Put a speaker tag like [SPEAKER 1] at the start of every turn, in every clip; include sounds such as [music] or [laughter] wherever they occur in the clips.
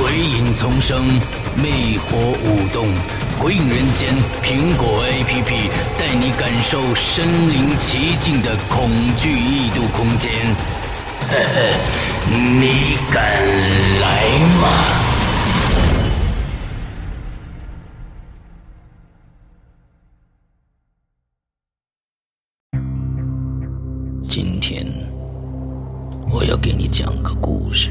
[SPEAKER 1] 鬼影丛生，魅火舞动，《鬼影人间》苹果 APP 带你感受身临其境的恐惧异度空间。呵呵，你敢来吗？今天我要给你讲个故事，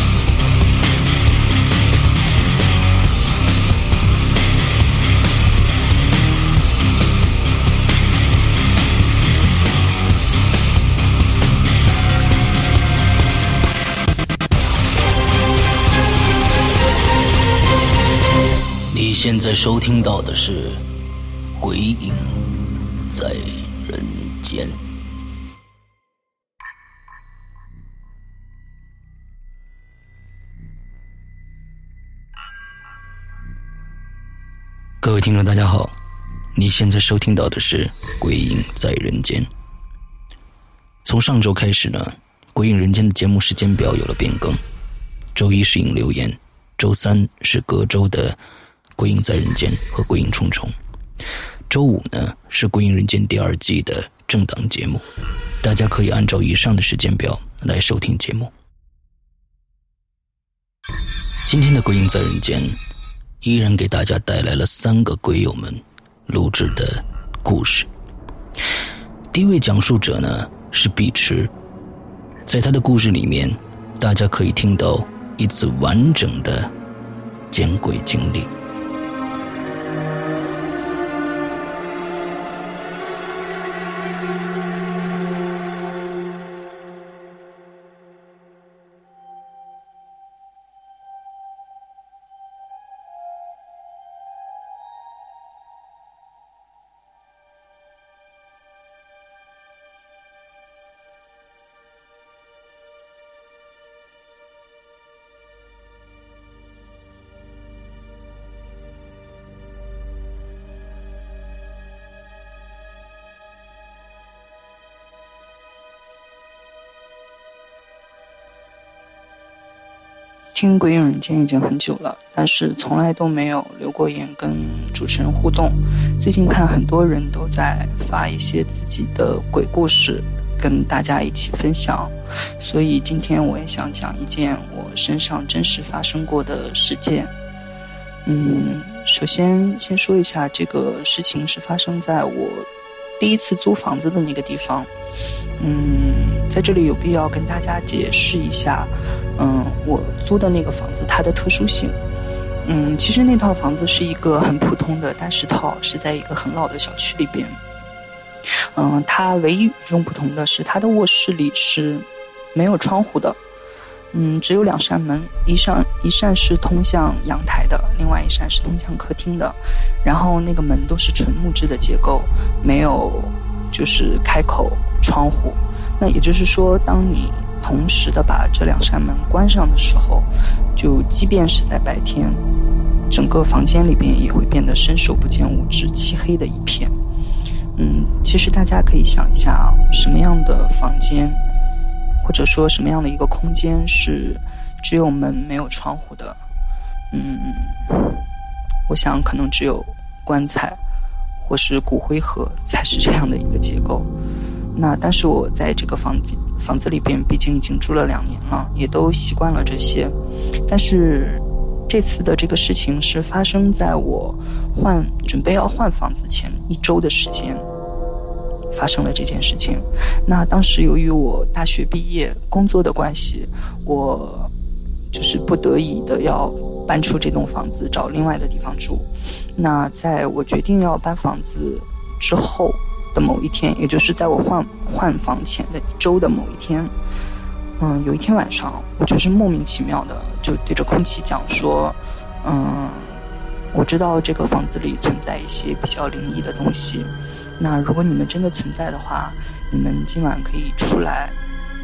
[SPEAKER 1] 你现在收听到的是《鬼影在人间》。各位听众，大家好，你现在收听到的是《鬼影在人间》。从上周开始呢，《鬼影人间》的节目时间表有了变更，周一是影留言，周三是隔周的。《鬼影在人间》和《鬼影重重》，周五呢是《鬼影人间》第二季的正档节目，大家可以按照以上的时间表来收听节目。今天的《鬼影在人间》依然给大家带来了三个鬼友们录制的故事。第一位讲述者呢是碧池，在他的故事里面，大家可以听到一次完整的见鬼经历。
[SPEAKER 2] 听《鬼影人间》已经很久了，但是从来都没有留过言跟主持人互动。最近看很多人都在发一些自己的鬼故事，跟大家一起分享，所以今天我也想讲一件我身上真实发生过的事件。嗯，首先先说一下，这个事情是发生在我第一次租房子的那个地方。嗯，在这里有必要跟大家解释一下。嗯，我租的那个房子它的特殊性，嗯，其实那套房子是一个很普通的单室套，是在一个很老的小区里边。嗯，它唯一与众不同的是，它的卧室里是没有窗户的，嗯，只有两扇门，一扇一扇是通向阳台的，另外一扇是通向客厅的，然后那个门都是纯木质的结构，没有就是开口窗户。那也就是说，当你同时的把这两扇门关上的时候，就即便是在白天，整个房间里边也会变得伸手不见五指、漆黑的一片。嗯，其实大家可以想一下啊，什么样的房间，或者说什么样的一个空间是只有门没有窗户的？嗯，我想可能只有棺材或是骨灰盒才是这样的一个结构。那但是我在这个房间房子里边，毕竟已经住了两年了，也都习惯了这些。但是这次的这个事情是发生在我换准备要换房子前一周的时间，发生了这件事情。那当时由于我大学毕业工作的关系，我就是不得已的要搬出这栋房子，找另外的地方住。那在我决定要搬房子之后的某一天，也就是在我换换房前的一周的某一天。嗯，有一天晚上，我就是莫名其妙的就对着空气讲说，嗯，我知道这个房子里存在一些比较灵异的东西，那如果你们真的存在的话，你们今晚可以出来，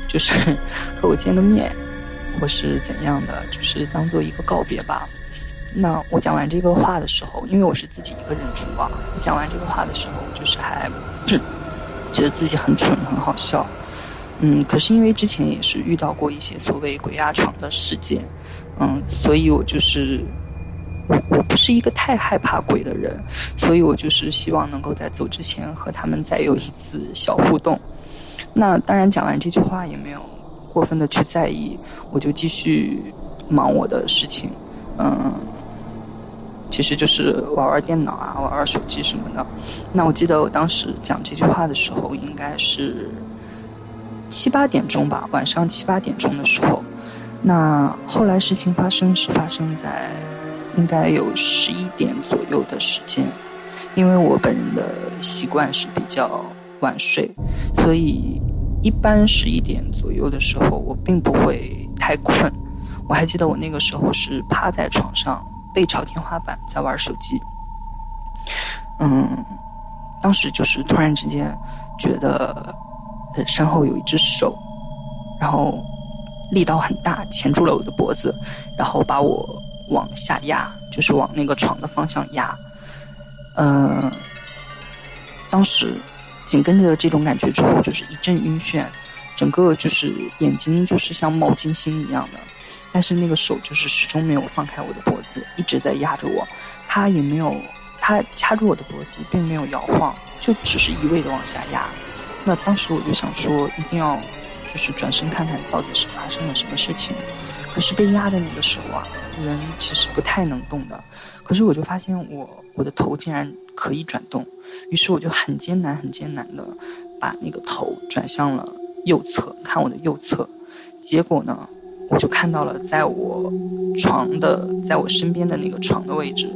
[SPEAKER 2] 就是 [laughs] 和我见个面，或是怎样的，就是当做一个告别吧。那我讲完这个话的时候，因为我是自己一个人住啊，讲完这个话的时候，就是还觉得自己很蠢，很好笑。嗯，可是因为之前也是遇到过一些所谓鬼压床的事件，嗯，所以我就是我我不是一个太害怕鬼的人，所以我就是希望能够在走之前和他们再有一次小互动。那当然讲完这句话也没有过分的去在意，我就继续忙我的事情，嗯，其实就是玩玩电脑啊，玩玩手机什么的。那我记得我当时讲这句话的时候，应该是。七八点钟吧，晚上七八点钟的时候，那后来事情发生是发生在应该有十一点左右的时间，因为我本人的习惯是比较晚睡，所以一般十一点左右的时候我并不会太困。我还记得我那个时候是趴在床上背朝天花板在玩手机，嗯，当时就是突然之间觉得。身后有一只手，然后力道很大，钳住了我的脖子，然后把我往下压，就是往那个床的方向压。嗯，当时紧跟着这种感觉之后，就是一阵晕眩，整个就是眼睛就是像冒金星一样的，但是那个手就是始终没有放开我的脖子，一直在压着我，他也没有，他掐住我的脖子，并没有摇晃，就只是一味的往下压。那当时我就想说，一定要就是转身看看到底是发生了什么事情。可是被压的那个时候啊，人其实不太能动的。可是我就发现我我的头竟然可以转动，于是我就很艰难很艰难的把那个头转向了右侧，看我的右侧。结果呢，我就看到了在我床的在我身边的那个床的位置，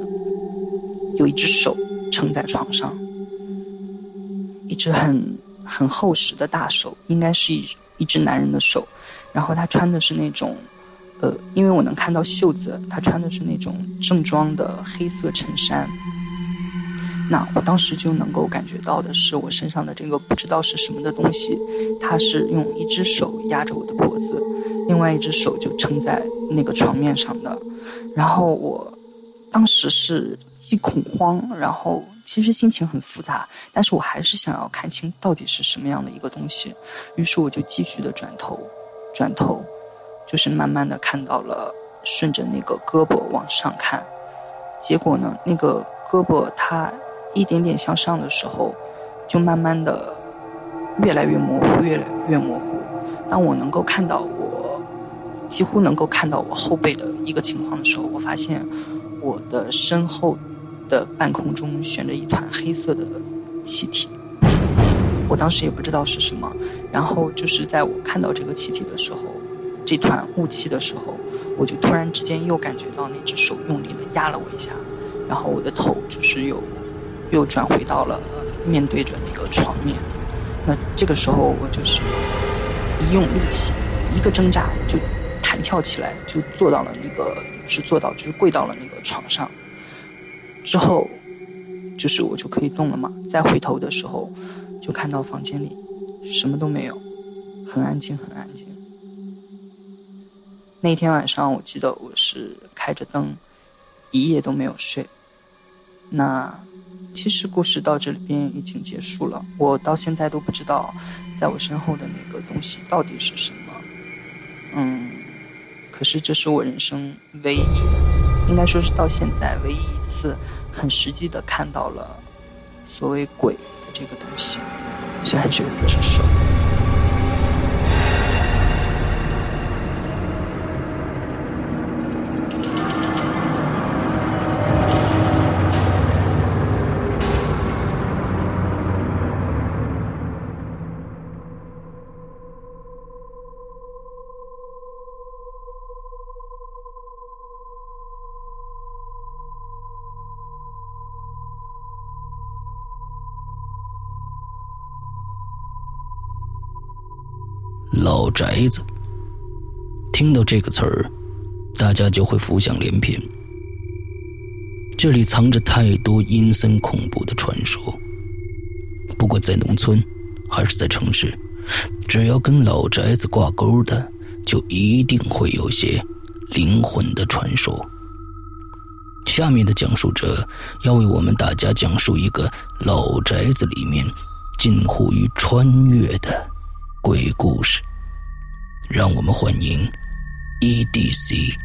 [SPEAKER 2] 有一只手撑在床上，一只很。很厚实的大手，应该是一一只男人的手，然后他穿的是那种，呃，因为我能看到袖子，他穿的是那种正装的黑色衬衫。那我当时就能够感觉到的是，我身上的这个不知道是什么的东西，他是用一只手压着我的脖子，另外一只手就撑在那个床面上的。然后我当时是既恐慌，然后。其实心情很复杂，但是我还是想要看清到底是什么样的一个东西。于是我就继续的转头，转头，就是慢慢的看到了，顺着那个胳膊往上看，结果呢，那个胳膊它一点点向上的时候，就慢慢的越来越模糊，越来越模糊。当我能够看到我几乎能够看到我后背的一个情况的时候，我发现我的身后。的半空中悬着一团黑色的气体，我当时也不知道是什么。然后就是在我看到这个气体的时候，这团雾气的时候，我就突然之间又感觉到那只手用力的压了我一下，然后我的头就是又又转回到了面对着那个床面。那这个时候我就是一用力气，一个挣扎就跳起来，就坐到了那个是坐到就是跪到了那个床上。之后，就是我就可以动了嘛。再回头的时候，就看到房间里什么都没有，很安静，很安静。那天晚上，我记得我是开着灯，一夜都没有睡。那其实故事到这里边已经结束了。我到现在都不知道，在我身后的那个东西到底是什么。可是这是我人生唯一。应该说是到现在唯一一次很实际的看到了所谓鬼的这个东西，虽然只有一只手。
[SPEAKER 1] 老宅子。听到这个词儿，大家就会浮想联翩。这里藏着太多阴森恐怖的传说。不过在农村，还是在城市，只要跟老宅子挂钩的，就一定会有些灵魂的传说。下面的讲述者要为我们大家讲述一个老宅子里面近乎于穿越的鬼故事。让我们欢迎 EDC。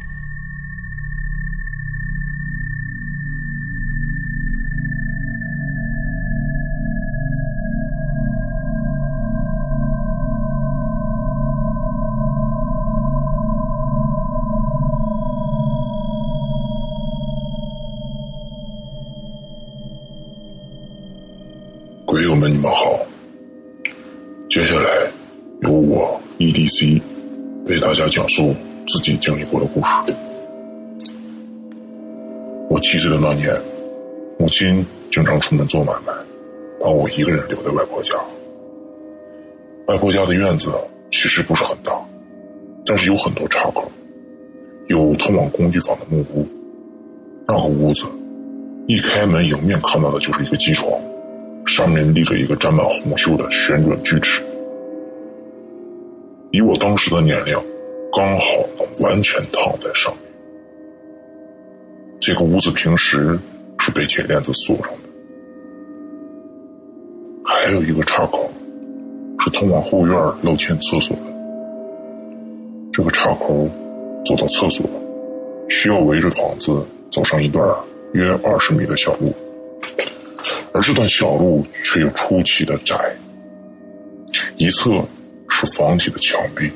[SPEAKER 3] 鬼友们，你们好！接下来由我 EDC 为大家讲述自己经历过的故事。我七岁的那年，母亲经常出门做买卖，把我一个人留在外婆家。外婆家的院子其实不是很大，但是有很多岔口，有通往工具房的木屋。那个屋子一开门，迎面看到的就是一个机床。上面立着一个沾满红锈的旋转锯齿，以我当时的年龄，刚好能完全躺在上面。这个屋子平时是被铁链子锁上的，还有一个岔口是通往后院露天厕所的。这个岔口走到厕所，需要围着房子走上一段约二十米的小路。而这段小路却又出奇的窄，一侧是房体的墙壁，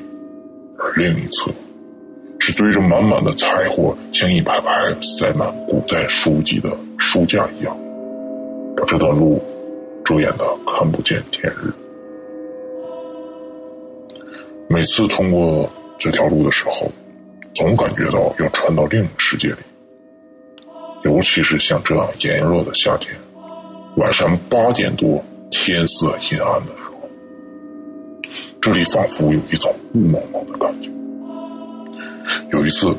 [SPEAKER 3] 而另一侧是堆着满满的柴火，像一排排塞满古代书籍的书架一样，把这段路遮掩的看不见天日。每次通过这条路的时候，总感觉到要穿到另一个世界里，尤其是像这样炎热的夏天。晚上八点多，天色阴暗的，这里仿佛有一种雾蒙蒙的感觉。有一次，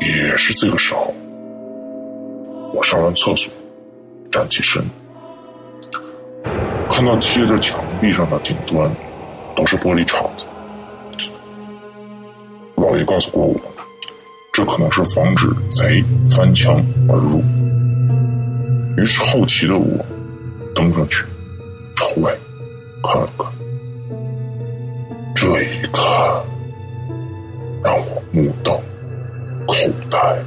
[SPEAKER 3] 也是这个时候，我上完厕所，站起身，看到贴着墙壁上的顶端都是玻璃碴子。老爷告诉过我，这可能是防止贼翻墙而入。于是好奇的我登上去，朝外看了看。这一看让我目瞪口呆，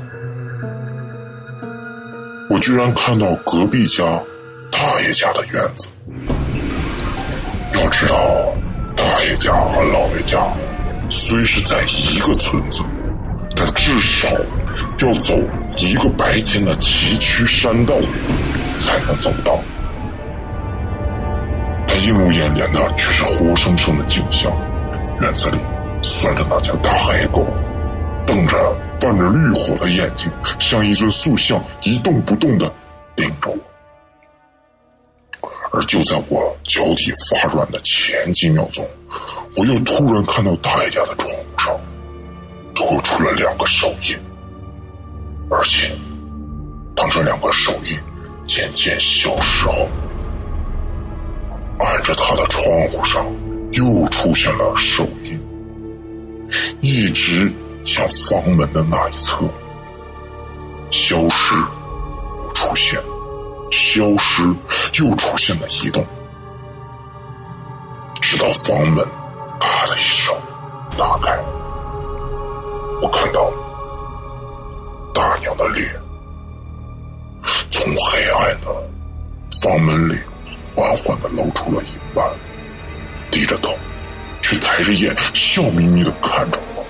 [SPEAKER 3] 我居然看到隔壁家大爷家的院子。要知道，大爷家和老爷家虽是在一个村子，但至少要走。一个白天的崎岖山道才能走到，但映入眼帘的却是活生生的景象。院子里拴着那条大黑狗，瞪着泛着绿火的眼睛，像一尊塑像，一动不动的盯着我。而就在我脚底发软的前几秒钟，我又突然看到大爷家的窗户上拖出了两个手印。而且，当这两个手印渐渐消失后，按着他的窗户上又出现了手，一直向房门的那一侧消失，又出现，消失又出现了移动，直到房门“啪”的一声打开，我看到。大娘的脸从黑暗的房门里缓缓的露出了一半，低着头，却抬着眼，笑眯眯的看着我。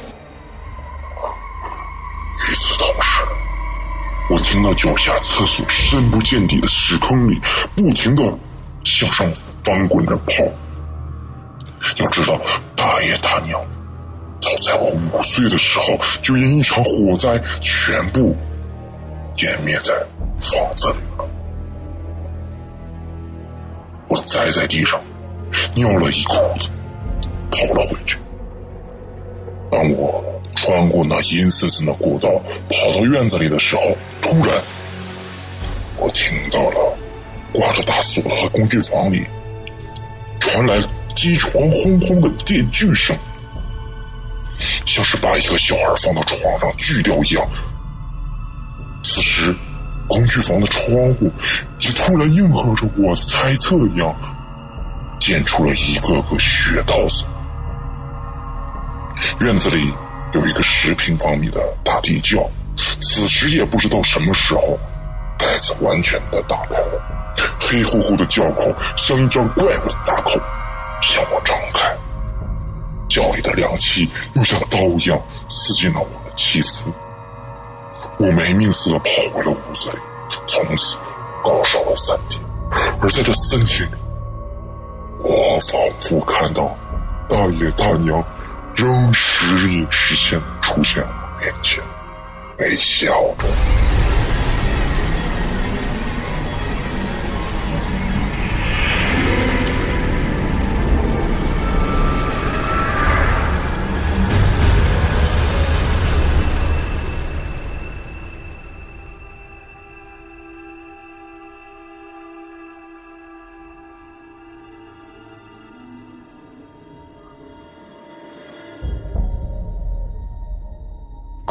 [SPEAKER 3] 与此同时，我听到脚下厕所深不见底的屎坑里不停的向上翻滚着泡。要知道，大爷大娘。早在我五岁的时候，就因一场火灾全部湮灭在房子里了。我栽在地上，尿了一裤子，跑了回去。当我穿过那阴森森的过道，跑到院子里的时候，突然，我听到了挂着大锁的工具房里传来机床轰轰的电锯声，像是把一个小孩放到床上锯掉一样。此时，工具房的窗户也突然应和着我猜测一样，溅出了一个个血道子。院子里有一个十平方米的大地窖，此时也不知道什么时候盖子完全的打开了，黑乎乎的窖口像一张怪物的大口向我张开，窖里的凉气又像刀一样刺进了我的肌肤，我没命似的跑回了屋子里，从此高烧了三天，而在这三天里，我仿佛看到大爷大娘。仍时隐时现出现我面前，微笑着。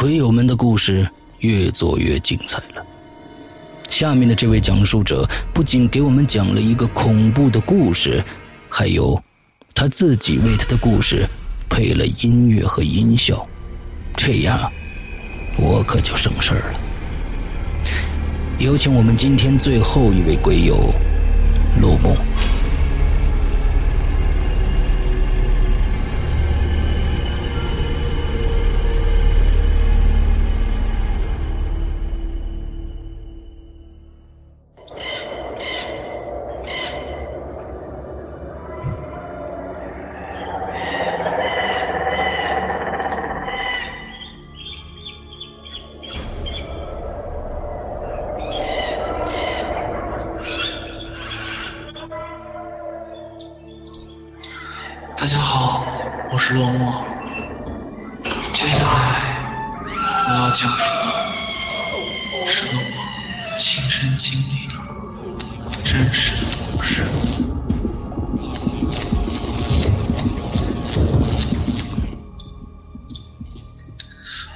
[SPEAKER 1] 鬼友们的故事越做越精彩了。下面的这位讲述者不仅给我们讲了一个恐怖的故事，还有他自己为他的故事配了音乐和音效，这样我可就省事儿了。有请我们今天最后一位鬼友，陆梦。
[SPEAKER 4] 讲述的是我亲身经历的真实的故事。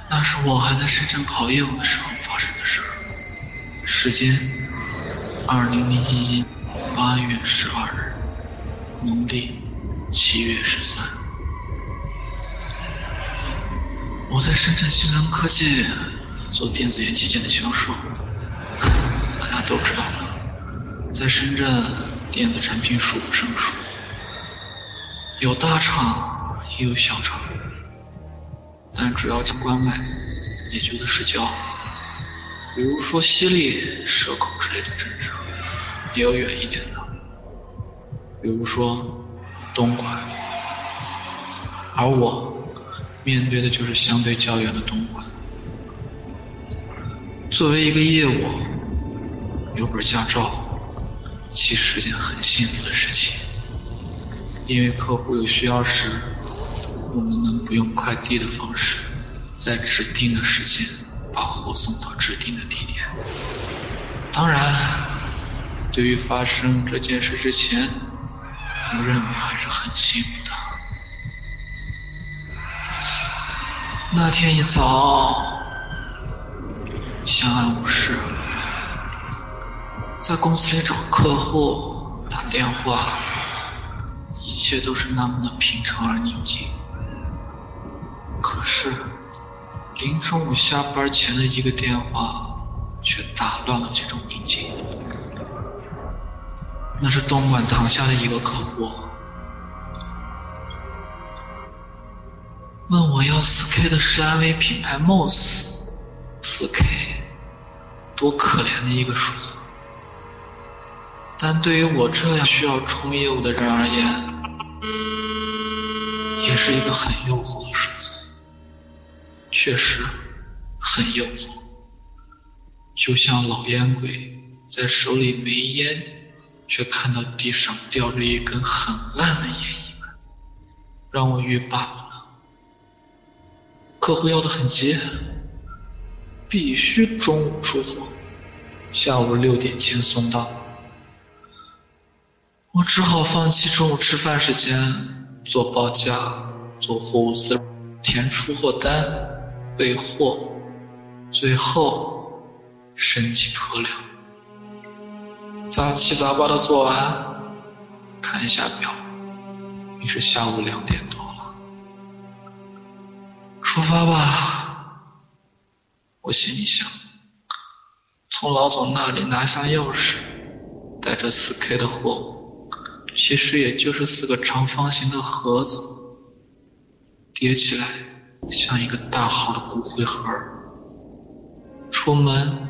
[SPEAKER 4] 那是我还在深圳跑业务的时候发生的事。时间：二零零一八月十二日，农历七月十三。我在深圳新蓝科技做电子元器件的销售，大家都知道的，在深圳电子产品数不胜数，有大厂也有小厂，但主要将关外，也就的是郊，比如说西丽、蛇口之类的镇上，也有远一点的，比如说东莞，而我面对的就是相对较远的东莞。作为一个业务，有本驾照，其实是件很幸福的事情。因为客户有需要时，我们能不用快递的方式，在指定的时间把货送到指定的地点。当然，对于发生这件事之前，我认为还是很幸福的。那天一早。相安无事，在公司里找客户打电话，一切都是那么的平常而宁静。可是，临中午下班前的一个电话，却打乱了这种宁静。那是东莞塘下的一个客户，四 K 的是安威品牌 MOS，四 K。多可怜的一个数字，但对于我这样需要冲业务的人而言，也是一个很诱惑的数字。确实，很诱惑，就像老烟鬼在手里没烟，却看到地上吊着一根很烂的烟一般。让我欲罢不能。客户要的很急，必须中午出货，下午六点前送到。我只好放弃中午吃饭时间，做报价、做货物资料填出货单、备货，最后申请车辆。杂七杂八的做完，看一下表，已是下午两点多。出发吧，我心里想。从老总那里拿下钥匙，带着四 K 的货物，其实也就是四个长方形的盒子，叠起来像一个大号的骨灰盒。出门，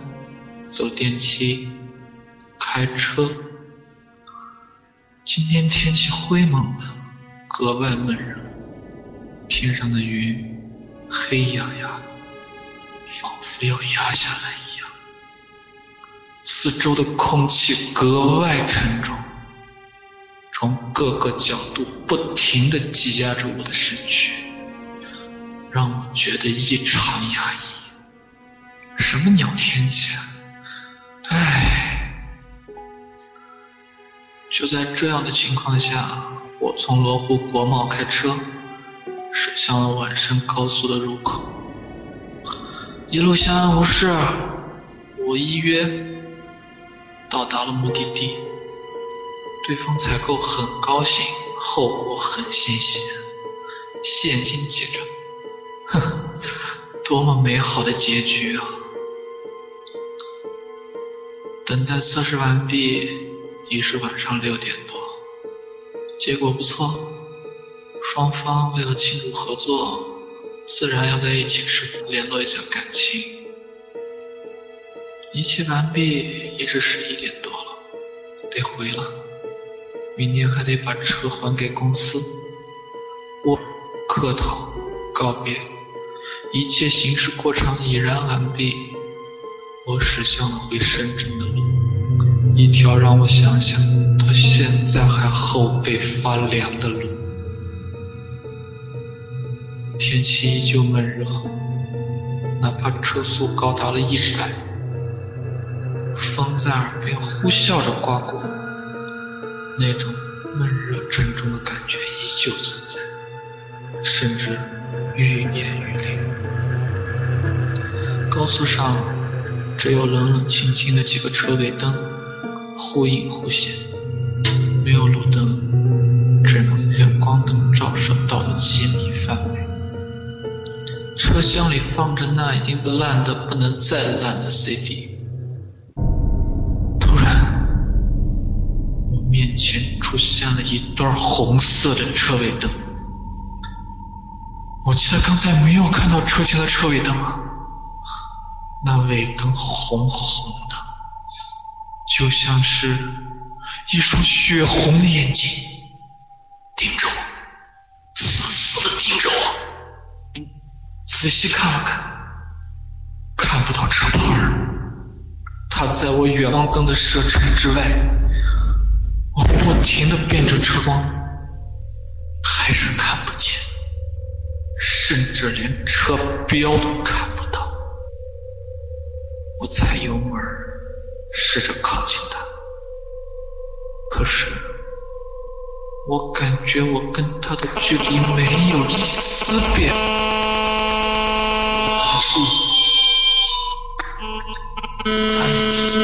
[SPEAKER 4] 走电梯。开车，今天天气灰蒙的，格外闷热。天上的云黑压压的，仿佛要压下来一样。四周的空气格外沉重，从各个角度不停的挤压着我的身躯，让我觉得异常压抑。什么鸟天气啊！唉。就在这样的情况下，我从罗湖国贸开车驶向了皖深高速的入口，一路相安无事。我依约到达了目的地，对方采购很高兴，后果很欣喜，现金结账，哼，多么美好的结局啊！等待测试完毕。已是晚上六点多，结果不错，双方为了庆祝合作，自然要在一起时，联络一下感情。一切完毕，已是十一点多了，得回了。明天还得把车还给公司。我客套告别，一切形式过程已然完毕，我驶向了回深圳的路。一条让我想想到现在还后背发凉的路，天气依旧闷热，哪怕车速高达了一百，风在耳边呼啸着刮过，那种闷热沉重的感觉依旧存在，甚至愈演愈烈。高速上只有冷冷清清的几个车尾灯。忽隐忽现，没有路灯，车厢里放着那已经烂得不能再烂的 CD。突然，我面前出现了一段红色的车尾灯。我记得刚才没有看到车前的车尾灯啊，那尾灯红红的。就像是一双血红的眼睛盯着我，死死的盯着我。仔细看了看，看不到车牌它在我远光灯的射程之外。我不停的变着车光，还是看不见，甚至连车标都看不到。我踩油门。试着靠近他，可是我感觉我跟他的距离没有一丝变。提速，按提速，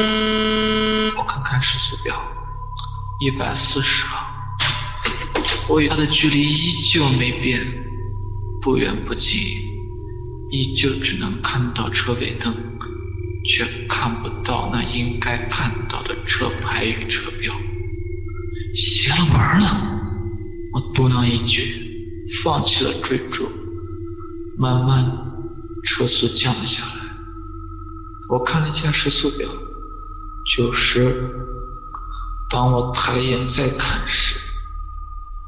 [SPEAKER 4] 我看看时速表，一百四十了。我与他的距离依旧没变，不远不近，依旧只能看到车尾灯。却看不到那应该看到的车牌与车标，邪了门了！我嘟囔一句，放弃了追逐。慢慢，车速降了下来。我看了一下时速表，九十。当我抬眼再看时，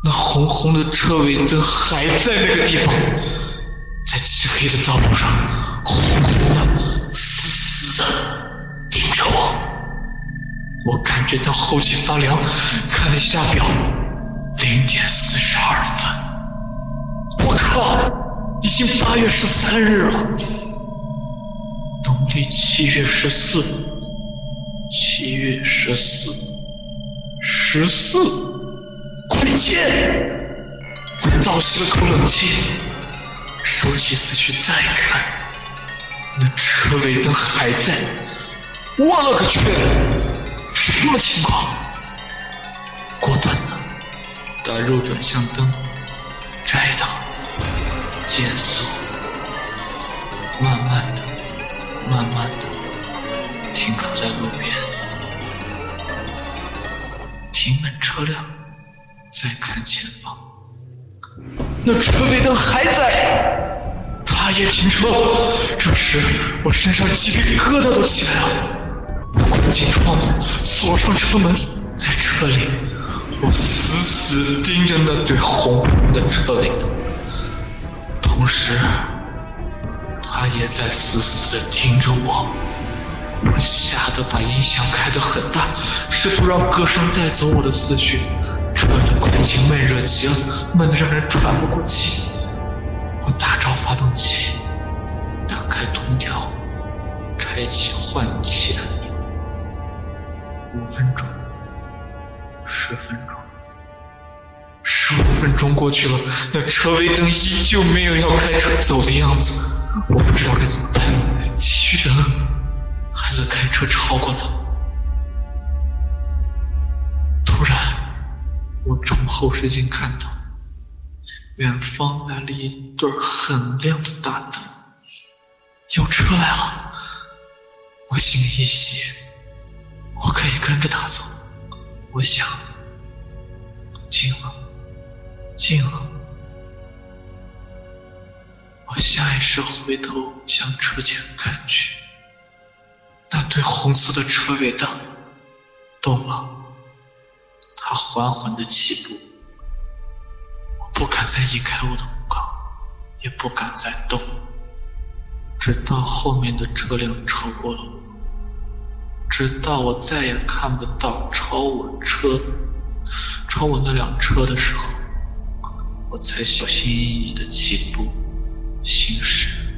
[SPEAKER 4] 那红红的车尾灯还在那个地方，在漆黑的道路上，红红的。盯着我，我感觉到后脊发凉，看了一下表，零点四十二分，我靠！已经八月十三日了，农历七月十四，七月十四，十四，快剑！我倒吸了口冷气，收起思绪再看，那车尾灯还在。我勒个去！什么情况？果断的打右转向灯摘到，减速，慢慢的、慢慢的停靠在路边，停稳车辆，再看前方，那车尾灯还在，他也停车。这时我身上鸡皮疙瘩都起来了。我关紧窗户，锁上车门，在车里，我死死盯着那对红红的车尾灯，同时，他也在死死的盯着我。我吓得把音响开得很大，试图让歌声带走我的思绪。车的空气闷热极了，闷得让人喘不过气。我打着发动机，打开空调，开启换气按钮。五分钟，十分钟，过去了，那车尾灯依旧没有要开车走的样子。我不知道该怎么办，继续等，孩子开车超过他？突然，我从后视镜看到，远方来了一对很亮的大灯，有车来了，我心里一喜。我可以跟着他走，我想，今晚，近了。我下意识回头向车前看去，那对红色的车尾灯动了，它缓缓的起步。我不敢再移开我的目光，也不敢再动，直到后面的车辆超过了我。直到我再也看不到超我车、超我那辆车的时候，我才小心翼翼的起步行驶。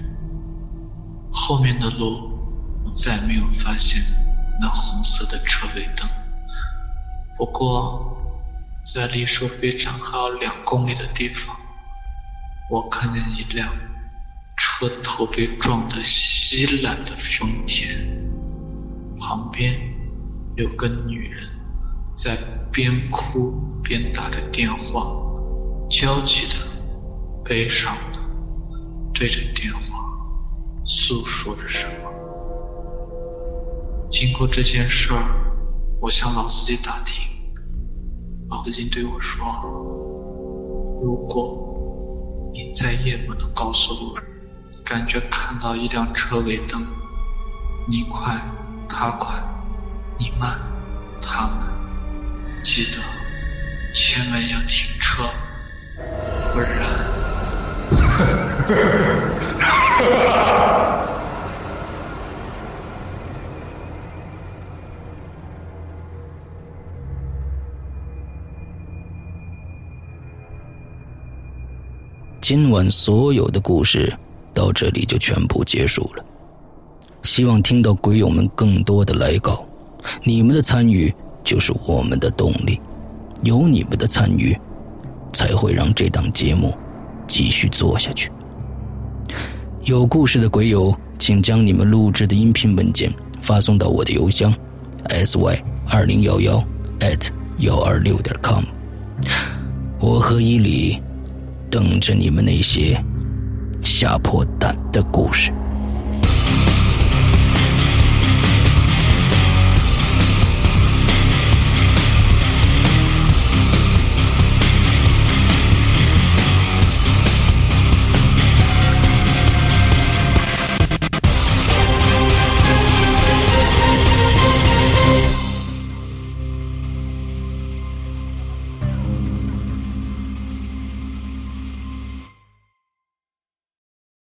[SPEAKER 4] 后面的路，我再没有发现那红色的车尾灯。不过，在离收费站还有两公里的地方，我看见一辆车头被撞得稀烂的丰田。旁边有个女人在边哭边打着电话，焦急的、悲伤的对着电话诉说着什么。经过这件事儿，我向老司机打听，老司机对我说：“如果你在夜幕的高速路上感觉看到一辆车尾灯，你快。”他快，你慢，他慢，记得千万要停车，不然。
[SPEAKER 1] 今晚所有的故事到这里就全部结束了。希望听到鬼友们更多的来稿，你们的参与就是我们的动力，有你们的参与，才会让这档节目继续做下去。有故事的鬼友，请将你们录制的音频文件发送到我的邮箱 sy 二零幺幺 at 幺二六点 com，我和伊里等着你们那些吓破胆的故事。